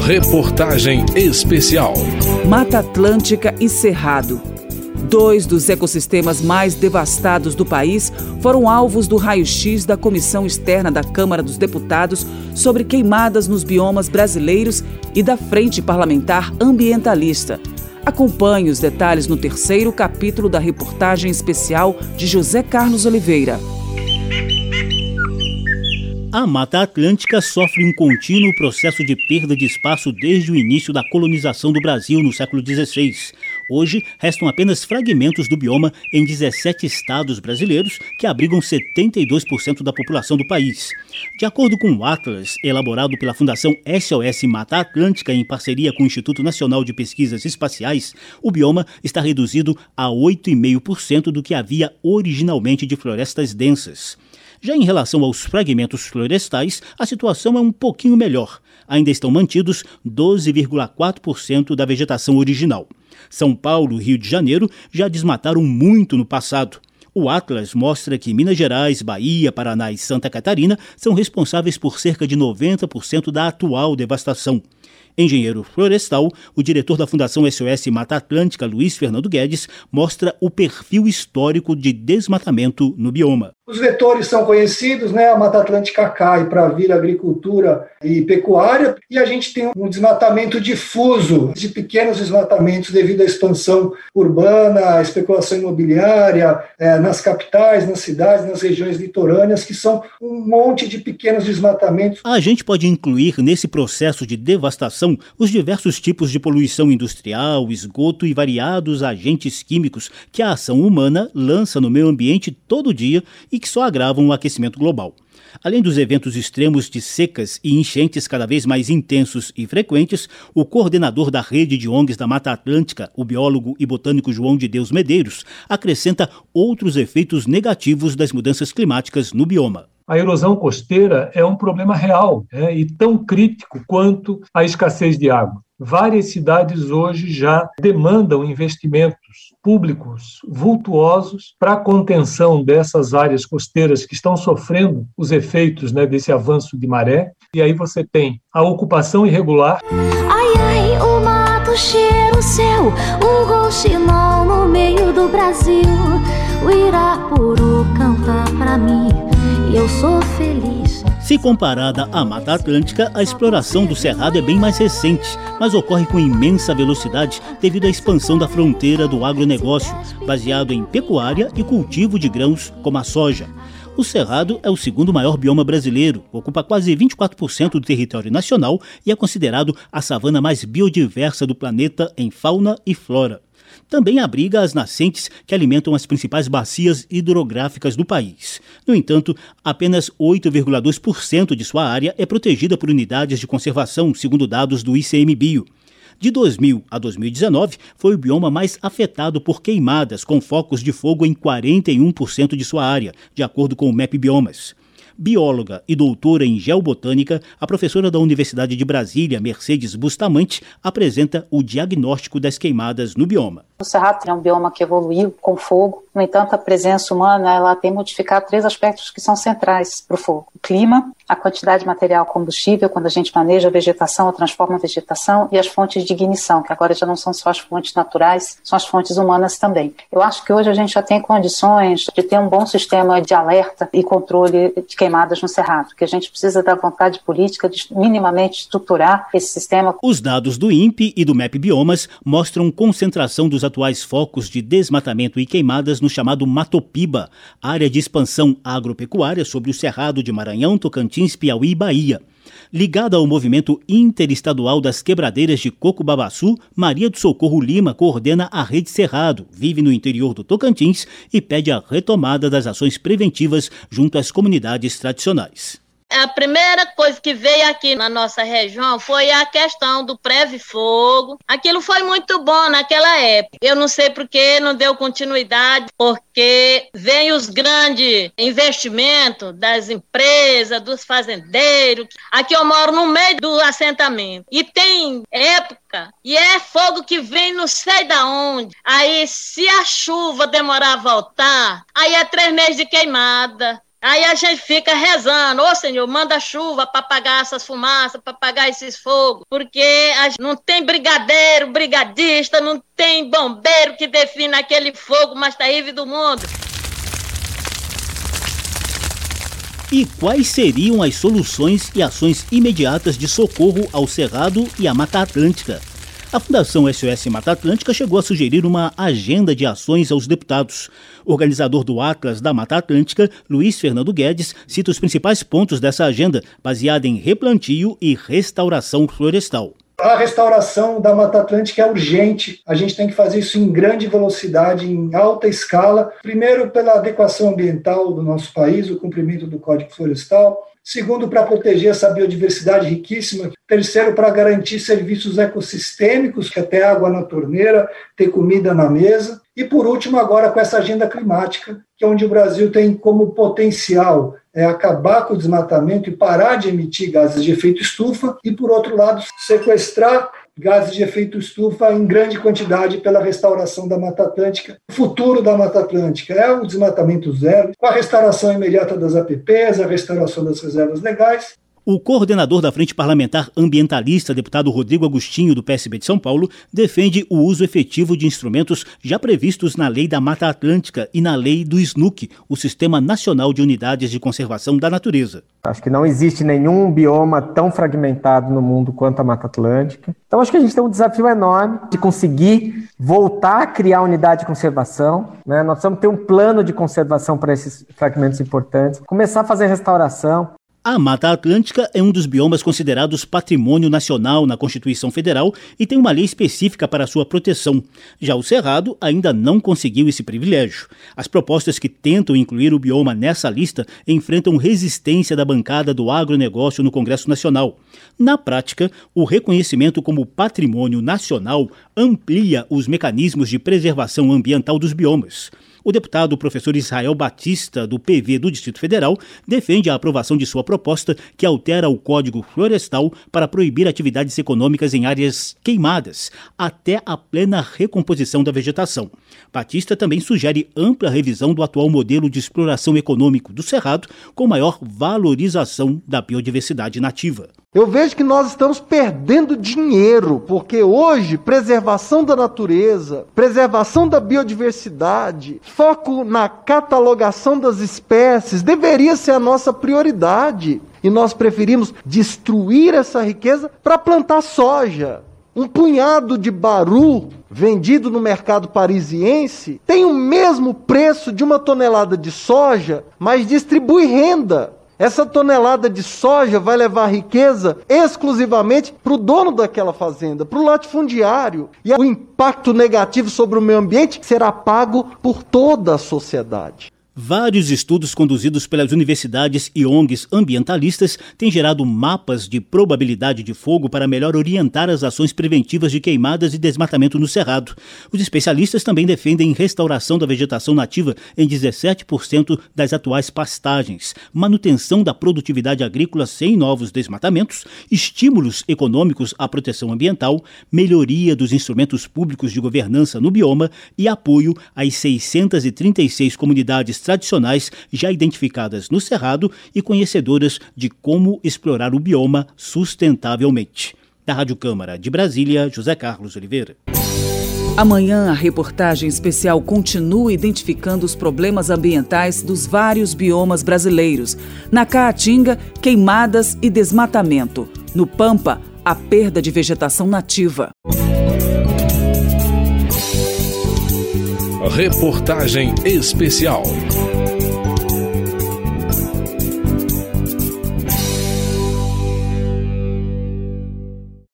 Reportagem especial. Mata Atlântica e Cerrado. Dois dos ecossistemas mais devastados do país foram alvos do raio-x da Comissão Externa da Câmara dos Deputados sobre queimadas nos biomas brasileiros e da Frente Parlamentar Ambientalista. Acompanhe os detalhes no terceiro capítulo da reportagem especial de José Carlos Oliveira. A Mata Atlântica sofre um contínuo processo de perda de espaço desde o início da colonização do Brasil no século XVI. Hoje, restam apenas fragmentos do bioma em 17 estados brasileiros, que abrigam 72% da população do país. De acordo com o Atlas, elaborado pela Fundação SOS Mata Atlântica em parceria com o Instituto Nacional de Pesquisas Espaciais, o bioma está reduzido a 8,5% do que havia originalmente de florestas densas. Já em relação aos fragmentos florestais, a situação é um pouquinho melhor. Ainda estão mantidos 12,4% da vegetação original. São Paulo e Rio de Janeiro já desmataram muito no passado. O Atlas mostra que Minas Gerais, Bahia, Paraná e Santa Catarina são responsáveis por cerca de 90% da atual devastação. Engenheiro florestal, o diretor da Fundação SOS Mata Atlântica, Luiz Fernando Guedes, mostra o perfil histórico de desmatamento no bioma. Os vetores são conhecidos, né? A Mata Atlântica cai para vir agricultura e pecuária, e a gente tem um desmatamento difuso, de pequenos desmatamentos devido à expansão urbana, à especulação imobiliária, é, nas capitais, nas cidades, nas regiões litorâneas, que são um monte de pequenos desmatamentos. A gente pode incluir nesse processo de devastação os diversos tipos de poluição industrial, esgoto e variados agentes químicos que a ação humana lança no meio ambiente todo dia e que só agravam o aquecimento global. Além dos eventos extremos de secas e enchentes cada vez mais intensos e frequentes, o coordenador da rede de ONGs da Mata Atlântica, o biólogo e botânico João de Deus Medeiros, acrescenta outros efeitos negativos das mudanças climáticas no bioma. A erosão costeira é um problema real é, e tão crítico quanto a escassez de água. Várias cidades hoje já demandam investimentos públicos vultuosos para a contenção dessas áreas costeiras que estão sofrendo os efeitos né, desse avanço de maré. E aí você tem a ocupação irregular. Ai, ai, o mato cheira o céu, um rouxinol no meio do Brasil. O Irapuru canta pra mim eu sou feliz. Se comparada à Mata Atlântica, a exploração do Cerrado é bem mais recente, mas ocorre com imensa velocidade devido à expansão da fronteira do agronegócio, baseado em pecuária e cultivo de grãos como a soja. O Cerrado é o segundo maior bioma brasileiro, ocupa quase 24% do território nacional e é considerado a savana mais biodiversa do planeta em fauna e flora também abriga as nascentes que alimentam as principais bacias hidrográficas do país. No entanto, apenas 8,2% de sua área é protegida por unidades de conservação, segundo dados do ICMBio. De 2000 a 2019, foi o bioma mais afetado por queimadas, com focos de fogo em 41% de sua área, de acordo com o MEP Biomas. Bióloga e doutora em geobotânica, a professora da Universidade de Brasília, Mercedes Bustamante, apresenta o diagnóstico das queimadas no bioma. O Cerrado é um bioma que evoluiu com fogo, no entanto, a presença humana ela tem modificado três aspectos que são centrais para o fogo: o clima, a quantidade de material combustível, quando a gente maneja a vegetação ou transforma a vegetação, e as fontes de ignição, que agora já não são só as fontes naturais, são as fontes humanas também. Eu acho que hoje a gente já tem condições de ter um bom sistema de alerta e controle de queimadas no Cerrado, que a gente precisa da vontade política de minimamente estruturar esse sistema. Os dados do INPE e do MEP Biomas mostram concentração dos atuais focos de desmatamento e queimadas no chamado Matopiba, área de expansão agropecuária sobre o Cerrado de Maranhão, Tocantins, Piauí e Bahia. Ligada ao movimento interestadual das quebradeiras de Coco Babaçu, Maria do Socorro Lima coordena a Rede Cerrado, vive no interior do Tocantins e pede a retomada das ações preventivas junto às comunidades tradicionais. A primeira coisa que veio aqui na nossa região foi a questão do Preve Fogo. Aquilo foi muito bom naquela época. Eu não sei por que não deu continuidade, porque vem os grandes investimentos das empresas, dos fazendeiros. Aqui eu moro no meio do assentamento e tem época e é fogo que vem não sei da onde. Aí, se a chuva demorar a voltar, aí é três meses de queimada. Aí a gente fica rezando, ô oh, Senhor, manda chuva para apagar essas fumaças, para apagar esses fogos, porque não tem brigadeiro, brigadista, não tem bombeiro que defina aquele fogo mais terrível do mundo. E quais seriam as soluções e ações imediatas de socorro ao Cerrado e à Mata Atlântica? A Fundação SOS Mata Atlântica chegou a sugerir uma agenda de ações aos deputados. O organizador do Atlas da Mata Atlântica, Luiz Fernando Guedes, cita os principais pontos dessa agenda, baseada em replantio e restauração florestal. A restauração da Mata Atlântica é urgente. A gente tem que fazer isso em grande velocidade, em alta escala. Primeiro, pela adequação ambiental do nosso país, o cumprimento do Código Florestal. Segundo, para proteger essa biodiversidade riquíssima. Terceiro, para garantir serviços ecossistêmicos, que até água na torneira, ter comida na mesa. E por último, agora com essa agenda climática, que é onde o Brasil tem como potencial é acabar com o desmatamento e parar de emitir gases de efeito estufa, e por outro lado, sequestrar gases de efeito estufa em grande quantidade pela restauração da Mata Atlântica. O futuro da Mata Atlântica é o desmatamento zero, com a restauração imediata das APPs, a restauração das reservas legais o coordenador da Frente Parlamentar Ambientalista, deputado Rodrigo Agostinho, do PSB de São Paulo, defende o uso efetivo de instrumentos já previstos na Lei da Mata Atlântica e na Lei do SNUC, o Sistema Nacional de Unidades de Conservação da Natureza. Acho que não existe nenhum bioma tão fragmentado no mundo quanto a Mata Atlântica. Então, acho que a gente tem um desafio enorme de conseguir voltar a criar unidade de conservação. Né? Nós precisamos ter um plano de conservação para esses fragmentos importantes, começar a fazer restauração, a Mata Atlântica é um dos biomas considerados patrimônio nacional na Constituição Federal e tem uma lei específica para sua proteção. Já o Cerrado ainda não conseguiu esse privilégio. As propostas que tentam incluir o bioma nessa lista enfrentam resistência da bancada do agronegócio no Congresso Nacional. Na prática, o reconhecimento como patrimônio nacional amplia os mecanismos de preservação ambiental dos biomas. O deputado professor Israel Batista, do PV do Distrito Federal, defende a aprovação de sua proposta que altera o Código Florestal para proibir atividades econômicas em áreas queimadas, até a plena recomposição da vegetação. Batista também sugere ampla revisão do atual modelo de exploração econômico do Cerrado, com maior valorização da biodiversidade nativa. Eu vejo que nós estamos perdendo dinheiro, porque hoje preservação da natureza, preservação da biodiversidade, foco na catalogação das espécies deveria ser a nossa prioridade. E nós preferimos destruir essa riqueza para plantar soja. Um punhado de baru vendido no mercado parisiense tem o mesmo preço de uma tonelada de soja, mas distribui renda. Essa tonelada de soja vai levar riqueza exclusivamente para o dono daquela fazenda, para o latifundiário. E o impacto negativo sobre o meio ambiente será pago por toda a sociedade. Vários estudos conduzidos pelas universidades e ONGs ambientalistas têm gerado mapas de probabilidade de fogo para melhor orientar as ações preventivas de queimadas e desmatamento no Cerrado. Os especialistas também defendem restauração da vegetação nativa em 17% das atuais pastagens, manutenção da produtividade agrícola sem novos desmatamentos, estímulos econômicos à proteção ambiental, melhoria dos instrumentos públicos de governança no bioma e apoio às 636 comunidades tradicionais já identificadas no Cerrado e conhecedoras de como explorar o bioma sustentavelmente. Da Rádio Câmara de Brasília, José Carlos Oliveira. Amanhã, a reportagem especial continua identificando os problemas ambientais dos vários biomas brasileiros. Na Caatinga, queimadas e desmatamento. No Pampa, a perda de vegetação nativa. Reportagem especial.